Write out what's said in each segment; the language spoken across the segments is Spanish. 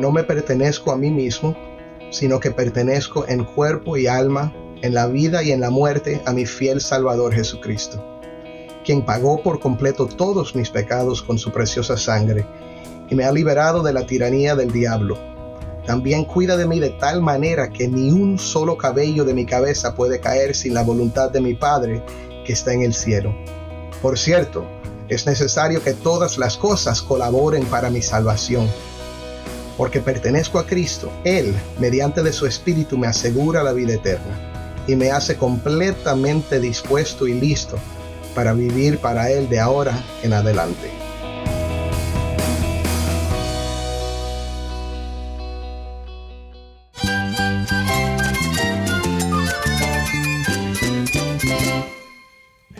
no me pertenezco a mí mismo, sino que pertenezco en cuerpo y alma, en la vida y en la muerte a mi fiel Salvador Jesucristo, quien pagó por completo todos mis pecados con su preciosa sangre y me ha liberado de la tiranía del diablo. También cuida de mí de tal manera que ni un solo cabello de mi cabeza puede caer sin la voluntad de mi Padre que está en el cielo. Por cierto, es necesario que todas las cosas colaboren para mi salvación porque pertenezco a Cristo, Él, mediante de su Espíritu, me asegura la vida eterna y me hace completamente dispuesto y listo para vivir para Él de ahora en adelante.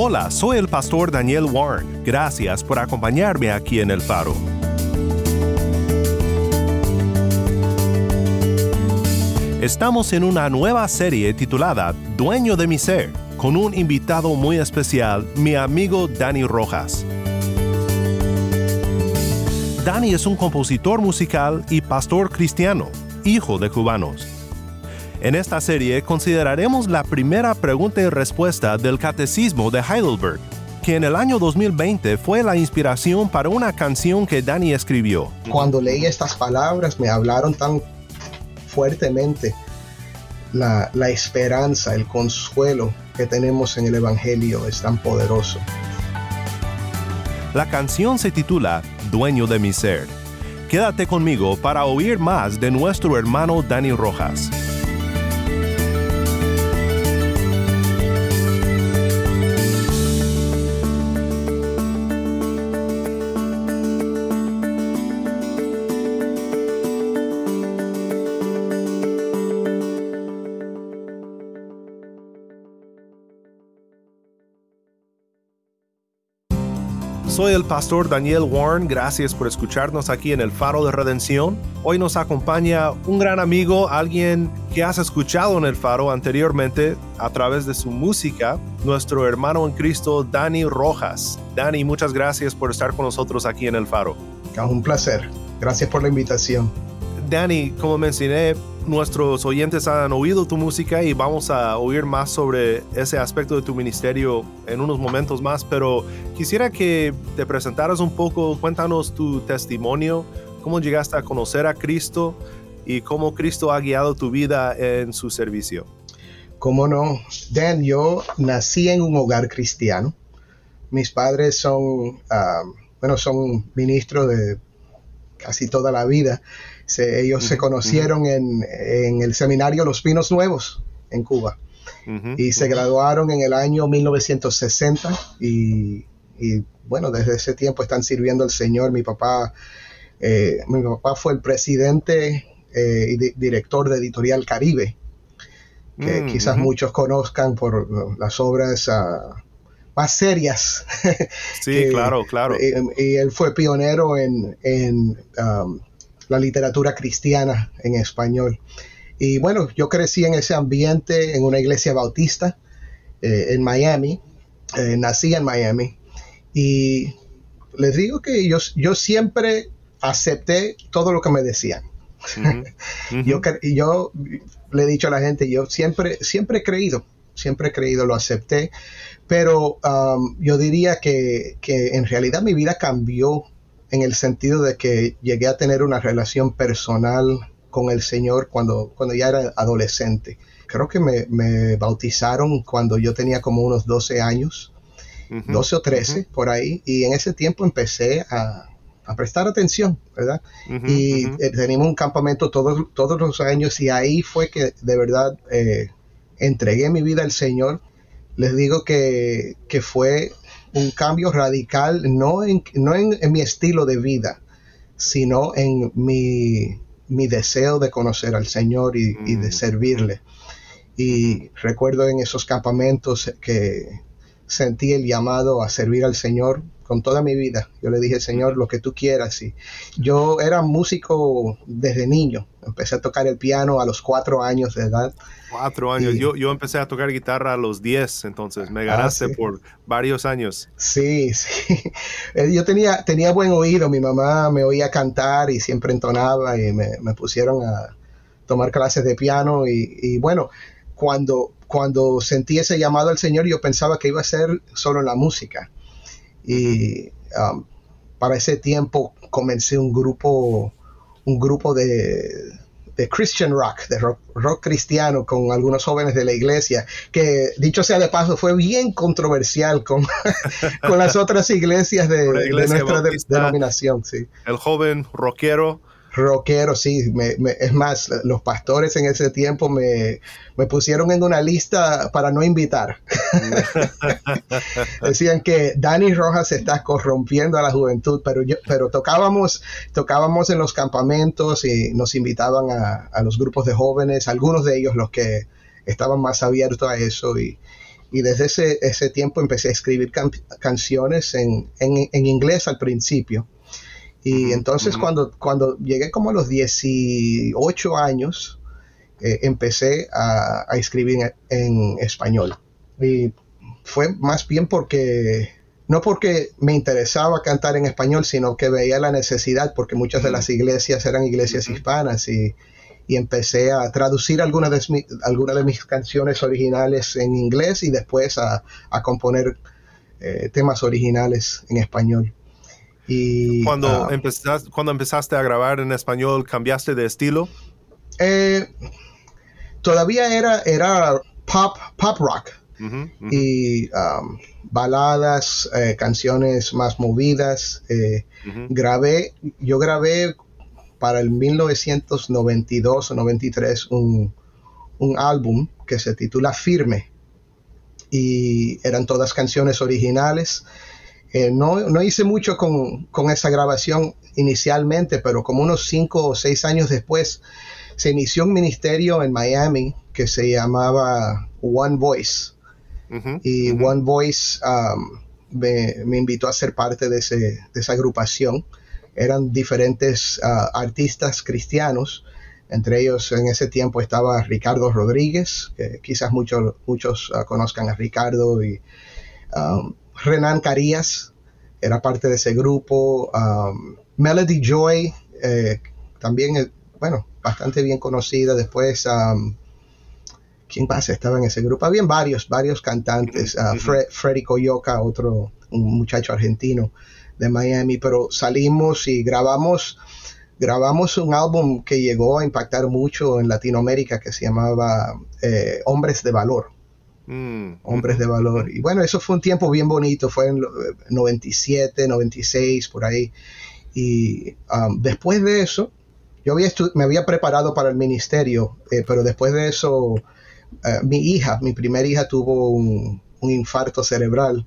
Hola, soy el pastor Daniel Warren. Gracias por acompañarme aquí en El Faro. Estamos en una nueva serie titulada Dueño de mi ser, con un invitado muy especial, mi amigo Dani Rojas. Dani es un compositor musical y pastor cristiano, hijo de cubanos. En esta serie consideraremos la primera pregunta y respuesta del Catecismo de Heidelberg, que en el año 2020 fue la inspiración para una canción que Dani escribió. Cuando leí estas palabras me hablaron tan fuertemente la, la esperanza, el consuelo que tenemos en el Evangelio es tan poderoso. La canción se titula Dueño de mi ser. Quédate conmigo para oír más de nuestro hermano Dani Rojas. Soy el pastor Daniel Warren, gracias por escucharnos aquí en el Faro de Redención. Hoy nos acompaña un gran amigo, alguien que has escuchado en el Faro anteriormente a través de su música, nuestro hermano en Cristo, Dani Rojas. Dani, muchas gracias por estar con nosotros aquí en el Faro. Un placer, gracias por la invitación. Dani, como mencioné, nuestros oyentes han oído tu música y vamos a oír más sobre ese aspecto de tu ministerio en unos momentos más, pero quisiera que te presentaras un poco, cuéntanos tu testimonio, cómo llegaste a conocer a Cristo y cómo Cristo ha guiado tu vida en su servicio. Cómo no, Dan, yo nací en un hogar cristiano. Mis padres son, uh, bueno, son ministros de casi toda la vida se, ellos se conocieron en, en, el seminario Los Pinos Nuevos en Cuba y se graduaron en el año 1960 y, y, bueno, desde ese tiempo están sirviendo al Señor. Mi papá, eh, mi papá fue el presidente eh, y di director de Editorial Caribe, que quizás muchos conozcan por las obras... Uh, más serias. Sí, que, claro, claro. Y, y, él fue pionero en, en um, la literatura cristiana en español. Y bueno, yo crecí en ese ambiente en una iglesia bautista eh, en Miami, eh, nací en Miami y les digo que yo, yo siempre acepté todo lo que me decían. Uh -huh. Uh -huh. yo, yo le he dicho a la gente, yo siempre, siempre he creído, siempre he creído, lo acepté, pero um, yo diría que, que en realidad mi vida cambió en el sentido de que llegué a tener una relación personal con el Señor cuando, cuando ya era adolescente. Creo que me, me bautizaron cuando yo tenía como unos 12 años, uh -huh, 12 o 13 uh -huh. por ahí, y en ese tiempo empecé a, prestar atención, ¿verdad? Y eh, teníamos un campamento todos, todos los años y ahí fue que de verdad eh, entregué mi vida al Señor. Les digo que, que fue un cambio radical, no en, no en, en mi estilo de vida, sino en mi, mi deseo de conocer al Señor y, y de Mm. servirle. Y recuerdo en esos campamentos que sentí el llamado a servir al Señor con toda mi vida. Yo le dije, Señor, lo que tú quieras. Y yo era músico desde niño. Empecé a tocar el piano a los cuatro años de edad. Cuatro años. Y- Yo, yo empecé a tocar guitarra a los 10, entonces me Ah, ganaste sí. por varios años. Sí, sí. Eh, Yo tenía, tenía buen oído. Mi mamá me oía cantar y siempre entonaba y me, me pusieron a tomar clases de piano. Y, y bueno, cuando, cuando sentí ese llamado al Señor, yo pensaba que iba a ser solo en la música. Y um, para ese tiempo comencé un grupo, un grupo de, de Christian rock, de rock, rock cristiano con algunos jóvenes de la iglesia, que dicho sea de paso fue bien controversial con, con las otras iglesias de, de nuestra bautista. denominación, sí. El joven rockero. Rockero, sí. Me- me- es más, los pastores en ese tiempo me, me pusieron en una lista para no invitar. Decían que Dani Rojas se está corrompiendo a la juventud, pero yo, pero tocábamos, tocábamos en los campamentos y nos invitaban a, a los grupos de jóvenes, algunos de ellos los que estaban más abiertos a eso y, y desde ese, ese tiempo empecé a escribir can- canciones en, en, en inglés al principio. Y entonces cuando, cuando llegué como a los 18 años, eh, empecé a, a escribir en, en español. Y fue más bien porque, no porque me interesaba cantar en español, sino que veía la necesidad, porque muchas de las iglesias eran iglesias hispanas y, y empecé a traducir algunas de, mi- algunas de mis canciones originales en inglés y después a, a componer eh, temas originales en español. Y, Cuando, ah, empezaste, cuando empezaste a grabar en español, ¿cambiaste de estilo? eh, todavía era, era pop, pop rock. Y um, baladas, eh, canciones más movidas. eh, grabé, yo grabé para el 1992 o 93 un, un álbum que se titula Firme y eran todas canciones originales. Eh, no, no hice mucho con, con esa grabación inicialmente, pero como unos cinco o seis años después se inició un ministerio en Miami que se llamaba One Voice y. One Voice um, me, me invitó a ser parte de, ese, de esa agrupación. Eran diferentes uh, artistas cristianos, entre ellos en ese tiempo estaba Ricardo Rodríguez, que quizás muchos, muchos uh, conozcan a Ricardo, y um, Renan Carías era parte de ese grupo, um, Melody Joy, eh, también, eh, bueno, bastante bien conocida, después... um, ¿Quién más estaba en ese grupo? Habían varios, varios cantantes. Ujú. Fre- Freddy Coyoca, otro un muchacho argentino de Miami, pero salimos y grabamos, grabamos un álbum que llegó a impactar mucho en Latinoamérica que se llamaba eh, Hombres de Valor. Mm, Hombres de Valor. Y bueno, eso fue un tiempo bien bonito, fue en lo- 97, 96, por ahí. Y um, después de eso, yo había me había preparado para el ministerio, eh, pero después de eso, eh, mi hija, mi primera hija tuvo un, un infarto cerebral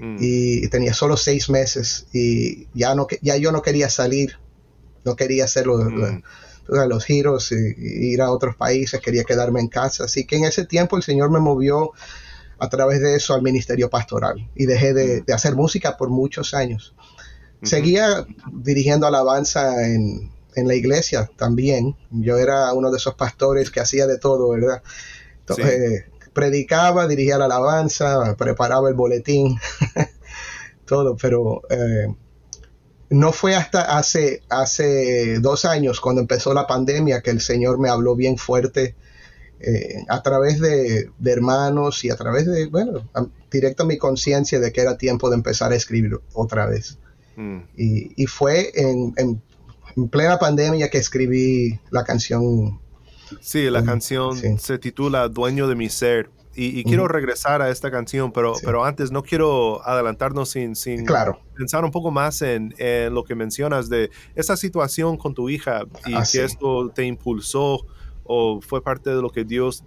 mm. y tenía solo seis meses y ya, no, ya yo no quería salir, no quería hacer los, Mm. Sea, los giros ir a otros países, quería quedarme en casa. Así que en ese tiempo el Señor me movió a través de eso al ministerio pastoral y dejé de, de hacer música por muchos años. Seguía dirigiendo alabanza en, en la iglesia también. Yo era uno de esos pastores que hacía de todo, ¿verdad? Entonces, predicaba, dirigía la alabanza, preparaba el boletín, todo, pero eh, no fue hasta hace, hace dos años, cuando empezó la pandemia, que el Señor me habló bien fuerte eh, a través de, de hermanos y a través de, bueno, a- directo a mi conciencia de que era tiempo de empezar a escribir otra vez. Mm. Y, y fue en, en- en plena pandemia que escribí la canción. Sí, la Mm, canción sí. se titula Dueño de mi ser y, quiero regresar a esta canción, pero, pero antes no quiero adelantarnos sin, sin claro. pensar un poco más en, lo que mencionas de esa situación con tu hija y Ah, que sí. esto te impulsó o fue parte de lo que Dios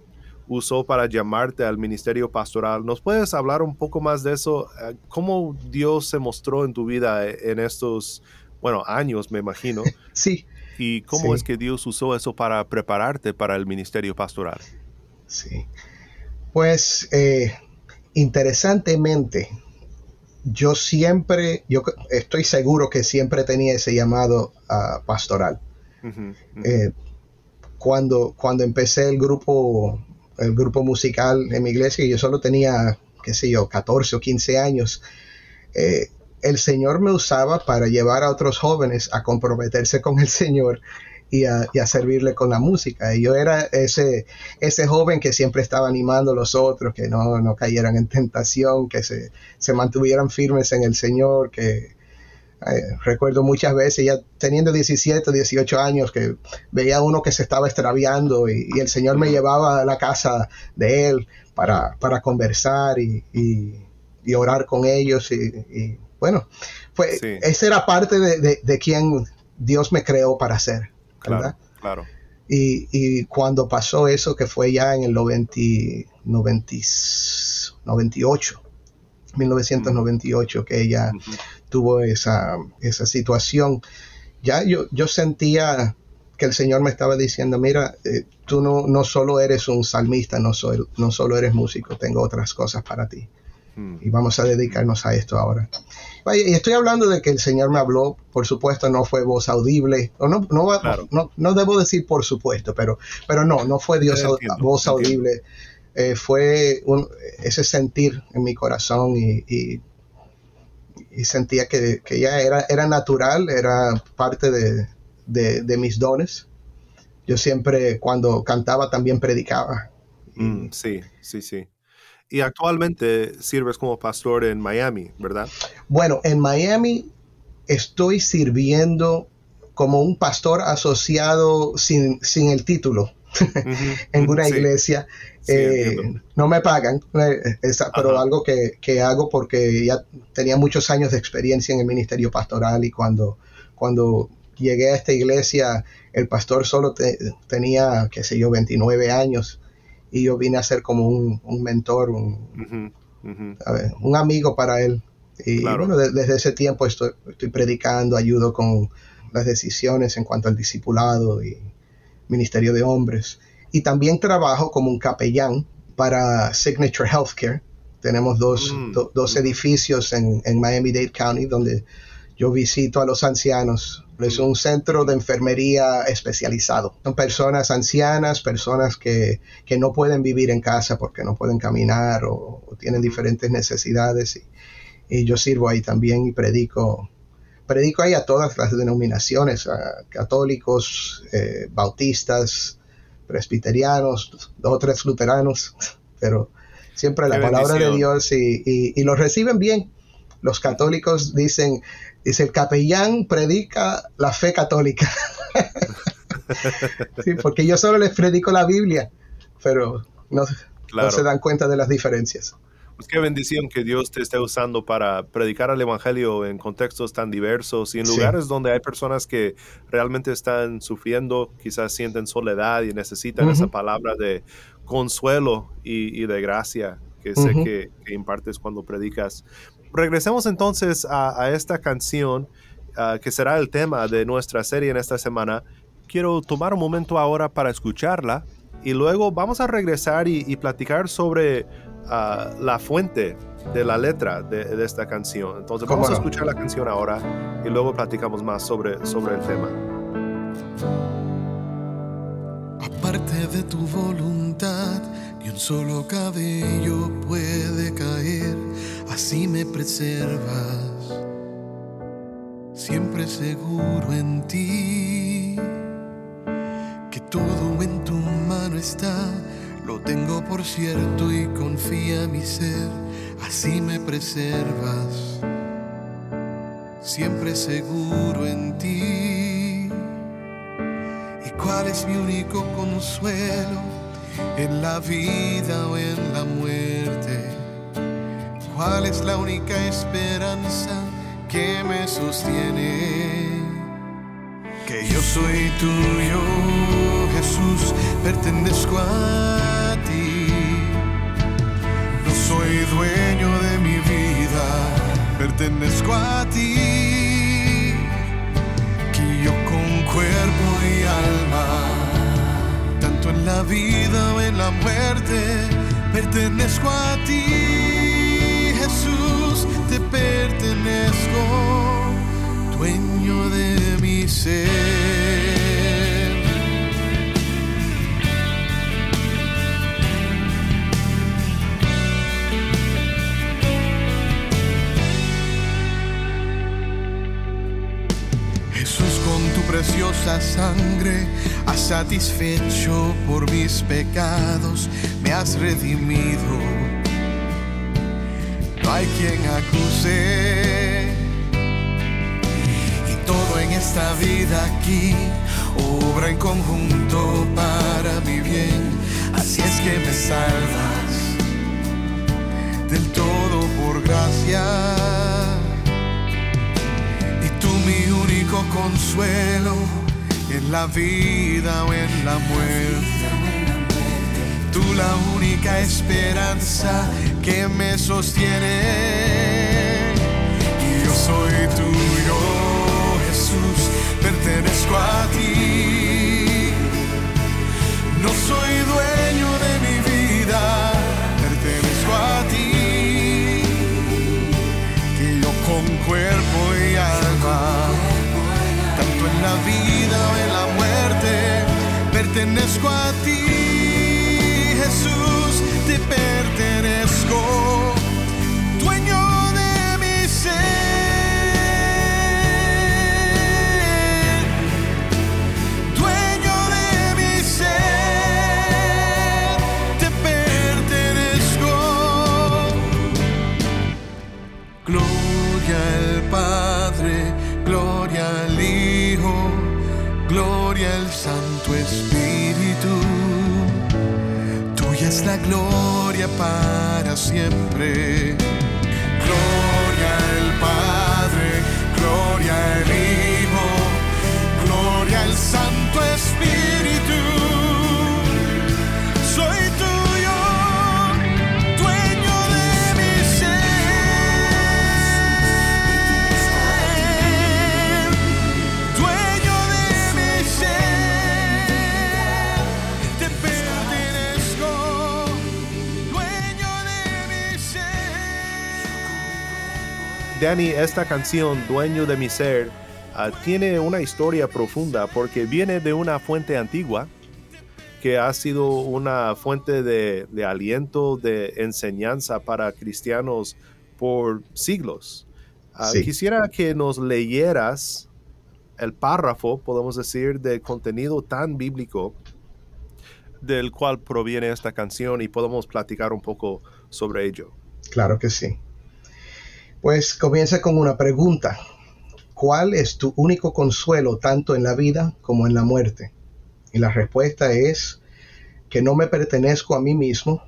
usó para llamarte al ministerio pastoral. ¿Nos puedes hablar un poco más de eso? Eh, ¿Cómo Dios se mostró en tu vida en estos, bueno, años, me imagino? Sí, ¿Y cómo Sí. es que Dios usó eso para prepararte para el ministerio pastoral? sí. Pues eh, interesantemente, yo siempre, yo estoy seguro que siempre tenía ese llamado ah, pastoral. Eh, cuando, cuando empecé el grupo, el grupo musical en mi iglesia, yo solo tenía, qué sé yo, 14 o 15 años, eh, el Señor me usaba para llevar a otros jóvenes a comprometerse con el Señor y a, y a servirle con la música. Y yo era ese, ese joven que siempre estaba animando a los otros, que no, no cayeran en tentación, que se, se mantuvieran firmes en el Señor, que, eh, recuerdo muchas veces, ya teniendo 17, 18 años, que veía a uno que se estaba extraviando y, y el Señor me llevaba a la casa de él para, para conversar y, y- orar con ellos. Y, y, bueno, fue, Sí. esa era parte de, de, de quien Dios me creó para ser, ¿verdad? Claro, claro. Y, y cuando pasó eso, que fue ya en el 90, 90 98, 1998, que ella tuvo esa, esa situación, ya yo, yo sentía que el Señor me estaba diciendo, mira, eh, tú no, no solo eres un salmista, no, soy, no solo eres músico, tengo otras cosas para ti. Mm. Y vamos a dedicarnos a esto ahora. Vaya, Y estoy hablando de que el Señor me habló, por supuesto no fue voz audible, o no, no, Claro. no, no debo decir por supuesto, pero, pero no, no fue Dios Entiendo, voz audible, Eh, fue un- ese sentir en mi corazón y, y- y sentía que, que ya era, era natural, era parte de, de- de mis dones. Yo siempre cuando cantaba también predicaba. Mm, sí, sí, sí. Y actualmente sirves como pastor en Miami, ¿verdad? Bueno, en Miami estoy sirviendo como un pastor asociado sin, sin el título en una iglesia. sí, Eh, no me pagan, eh, esa- pero Ajá. algo que, que hago porque ya tenía muchos años de experiencia en el ministerio pastoral y cuando, cuando llegué a esta iglesia, el pastor solo te- tenía, qué sé yo, 29 años y yo vine a ser como un, un mentor, un, a ver, un amigo para él. Y Claro. bueno, de- desde ese tiempo estoy, estoy predicando, ayudo con las decisiones en cuanto al discipulado y ministerio de hombres. Y también trabajo como un capellán para Signature Healthcare. Tenemos dos, Mm. do- dos edificios en, en Miami-Dade County donde yo visito a los ancianos. Es un centro de enfermería especializado. Son personas ancianas, personas que, que no pueden vivir en casa porque no pueden caminar o, o tienen diferentes necesidades. Y, y yo sirvo ahí también y predico. Predico ahí a todas las denominaciones, a católicos, eh, bautistas, presbiterianos, dos o tres luteranos, pero siempre la Qué palabra de. Dios y, y, y lo reciben bien. Los católicos dicen, dice el capellán predica la fe católica. sí, porque yo solo les predico la Biblia, pero no, Claro. no se dan cuenta de las diferencias. Pues qué bendición que Dios te esté usando para predicar el Evangelio en contextos tan diversos y en Sí. lugares donde hay personas que realmente están sufriendo, quizás sienten soledad y necesitan esa Ujú. palabra de consuelo y, y de gracia que sé Ujú. que, que impartes cuando predicas. Regresemos entonces a, a esta canción ah, que será el tema de nuestra serie en esta semana. Quiero tomar un momento ahora para escucharla y luego vamos a regresar y, y platicar sobre ah, la fuente de la letra de, de esta canción. Entonces ¿Cómo vamos a no? escuchar la canción ahora y luego platicamos más sobre, sobre el tema. Aparte de tu voluntad, ni un solo cabello puede caer, así me preservas, siempre seguro en ti, que todo en tu mano está, lo tengo por cierto y confía mi ser, así me preservas, siempre seguro en ti. ¿Y cuál es mi único consuelo? en la vida o en la muerte. ¿Cuál es la única esperanza que me sostiene? Que yo soy tuyo, Jesús, pertenezco a ti. No soy dueño de mi vida, pertenezco a ti. Que yo con cuerpo y alma, tanto en la vida o en la muerte, pertenezco a ti, Jesús, te pertenezco, dueño de mi ser. Preciosa sangre has satisfecho por mis pecados, me has redimido. No hay quien acuse. Y todo en esta vida aquí obra en conjunto para mi bien. Así es que me salvas del todo por gracia mi único consuelo en la vida o en la muerte. Tú la única esperanza que me sostiene. Y yo soy tuyo, Jesús, pertenezco a ti. Pertenezco a ti, Danny, esta canción, Dueño de mi Ser, ah, tiene una historia profunda porque viene de una fuente antigua que ha sido una fuente de, de aliento, de enseñanza para cristianos por siglos. Ah, Sí. Quisiera que nos leyeras el párrafo, podemos decir, de contenido tan bíblico del cual proviene esta canción y podemos platicar un poco sobre ello. Claro que sí. Pues comienza con una pregunta. ¿Cuál es tu único consuelo tanto en la vida como en la muerte? Y la respuesta es que no me pertenezco a mí mismo,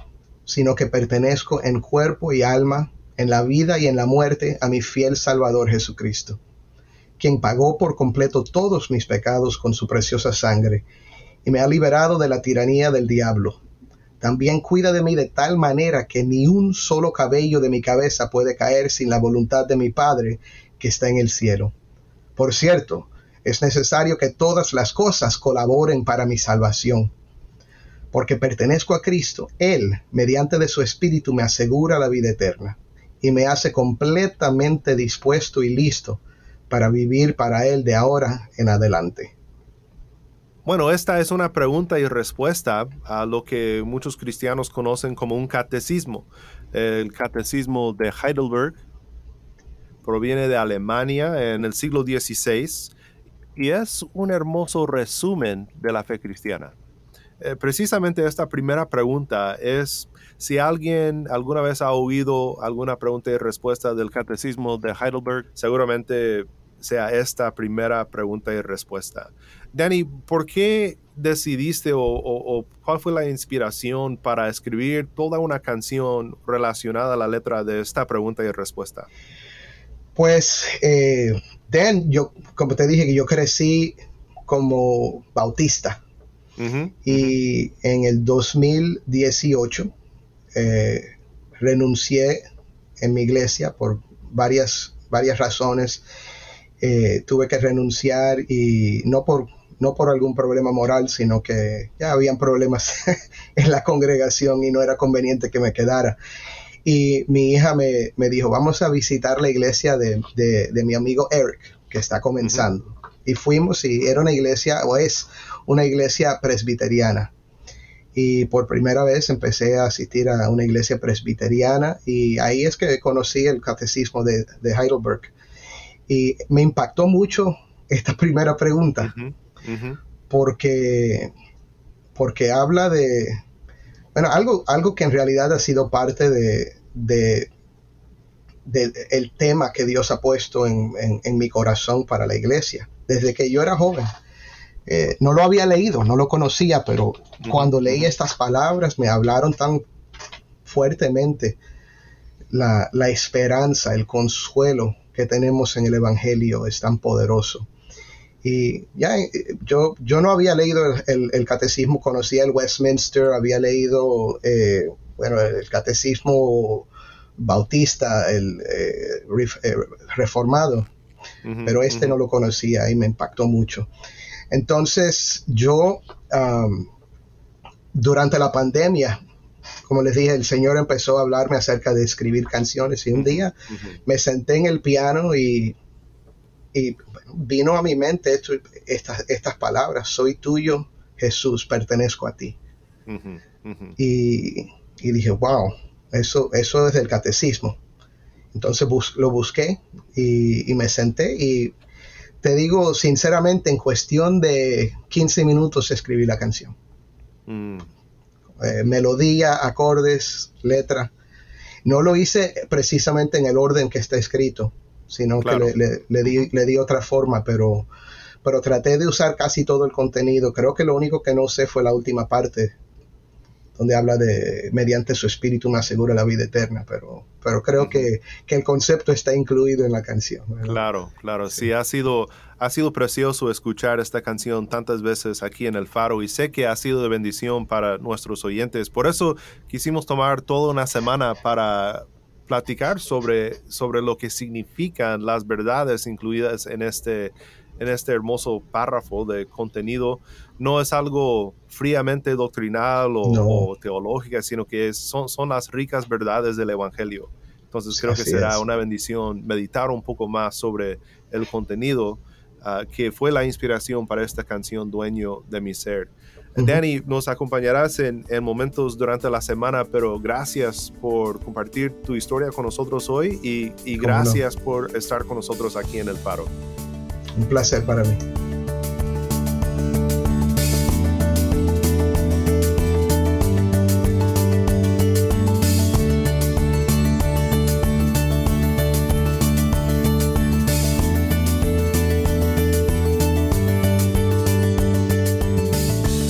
sino que pertenezco en cuerpo y alma, en la vida y en la muerte a mi fiel Salvador Jesucristo, quien pagó por completo todos mis pecados con su preciosa sangre y me ha liberado de la tiranía del diablo. También cuida de mí de tal manera que ni un solo cabello de mi cabeza puede caer sin la voluntad de mi Padre que está en el cielo. Por cierto, es necesario que todas las cosas colaboren para mi salvación. Porque pertenezco a Cristo, Él, mediante de su Espíritu, me asegura la vida eterna y me hace completamente dispuesto y listo para vivir para Él de ahora en adelante. Bueno, esta es una pregunta y respuesta a lo que muchos cristianos conocen como un catecismo. El catecismo de Heidelberg proviene de Alemania en el siglo XVI y es un hermoso resumen de la fe cristiana. Eh, precisamente esta primera pregunta es si alguien alguna vez ha oído alguna pregunta y respuesta del catecismo de Heidelberg, seguramente sea esta primera pregunta y respuesta. Danny, ¿por qué decidiste o, cuál fue la inspiración para escribir toda una canción relacionada a la letra de esta pregunta y respuesta? Pues, eh, Dan, yo, como te dije, que yo crecí como bautista. y en el 2018 eh, renuncié en mi iglesia por varias, varias razones. Eh, tuve que renunciar y no por no por algún problema moral, sino que ya habían problemas en la congregación y no era conveniente que me quedara. Y mi hija me, dijo, vamos a visitar la iglesia de, mi amigo Eric, que está comenzando. Y fuimos y era una iglesia, o es una iglesia presbiteriana. Y por primera vez empecé a asistir a una iglesia presbiteriana y ahí es que conocí el catecismo de, Heidelberg. Y me impactó mucho esta primera pregunta porque, porque habla de, bueno, algo, algo que en realidad ha sido parte de, de, el tema que Dios ha puesto en, mi corazón para la iglesia, desde que yo era joven. Eh, no lo había leído, no lo conocía, pero cuando leí estas palabras me hablaron tan fuertemente la, la, esperanza, el consuelo que tenemos en el Evangelio es tan poderoso. Y ya eh, yo, yo no había leído el, catecismo, conocía el Westminster, había leído eh, bueno, el catecismo bautista, el eh, reformado, pero este no lo conocía y me impactó mucho. Entonces yo, durante la pandemia, como les dije, el Señor empezó a hablarme acerca de escribir canciones y un día me senté en el piano y y vino a mi mente estas, estas palabras, soy tuyo, Jesús, pertenezco a ti. Y, dije, wow, eso, eso es del catecismo. Entonces lo busqué y, me senté y te digo sinceramente, en cuestión de 15 minutos escribí la canción. Mm. Eh, melodía, acordes, letra. No lo hice precisamente en el orden que está escrito, sino que le, di, le, di, otra forma, pero, pero traté de usar casi todo el contenido. Creo que lo único que no sé fue la última parte, donde habla de mediante su espíritu me asegura la vida eterna, pero, pero creo que, el concepto está incluido en la canción. Claro, claro, sí. ha sido, ha sido precioso escuchar esta canción tantas veces aquí en el Faro y sé que ha sido de bendición para nuestros oyentes. Por eso quisimos tomar toda una semana para, platicar sobre, sobre lo que significan las verdades incluidas en este, en este hermoso párrafo de contenido. No es algo fríamente doctrinal o, teológica, sino que son, son las ricas verdades del Evangelio. Entonces creo que será una bendición meditar un poco más sobre el contenido ah, que fue la inspiración para esta canción Dueño de mi ser. Danny, nos acompañarás en, momentos durante la semana, pero gracias por compartir tu historia con nosotros hoy y, gracias por estar con nosotros aquí en El Faro. Un placer para mí.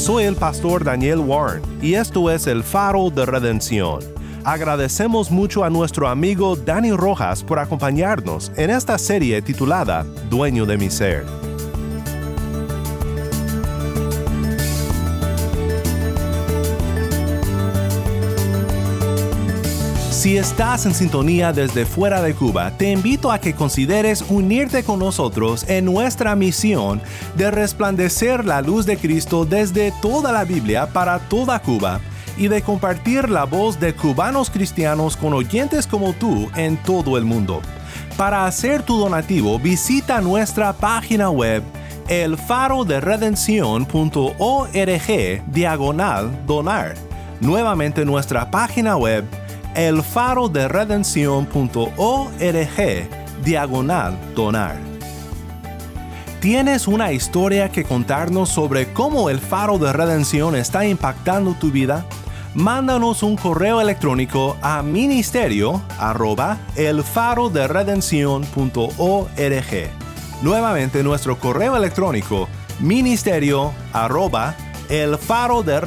Soy el pastor Daniel Warren y esto es el faro de redención. Agradecemos mucho a nuestro amigo Dani Rojas por acompañarnos en esta serie titulada Dueño de mi ser. Si estás en sintonía desde fuera de Cuba, te invito a que consideres unirte con nosotros en nuestra misión de resplandecer la luz de Cristo desde toda la Biblia para toda Cuba y de compartir la voz de cubanos cristianos con oyentes como tú en todo el mundo. Para hacer tu donativo, visita nuestra página web elfaroderedención.org diagonal donar. Nuevamente nuestra página web elfaroderedención.org diagonal donar. ¿Tienes una historia que contarnos sobre cómo el faro de redención está impactando tu vida? Mándanos un correo electrónico a ministerio arroba Nuevamente nuestro correo electrónico ministerio arroba el faro de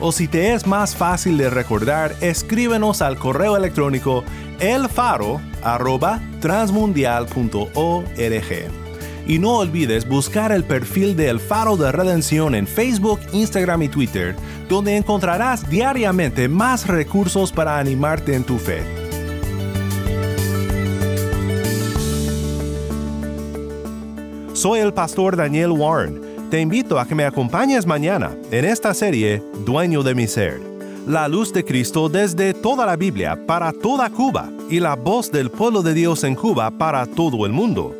O si te es más fácil de recordar, escríbenos al correo electrónico elfaro arroba transmundial.org. Y no olvides buscar el perfil de El Faro de Redención en Facebook, Instagram y Twitter, donde encontrarás diariamente más recursos para animarte en tu fe. Soy el pastor Daniel Warren. Te invito a que me acompañes mañana en esta serie Dueño de mi Ser. La luz de Cristo desde toda la Biblia para toda Cuba y la voz del pueblo de Dios en Cuba para todo el mundo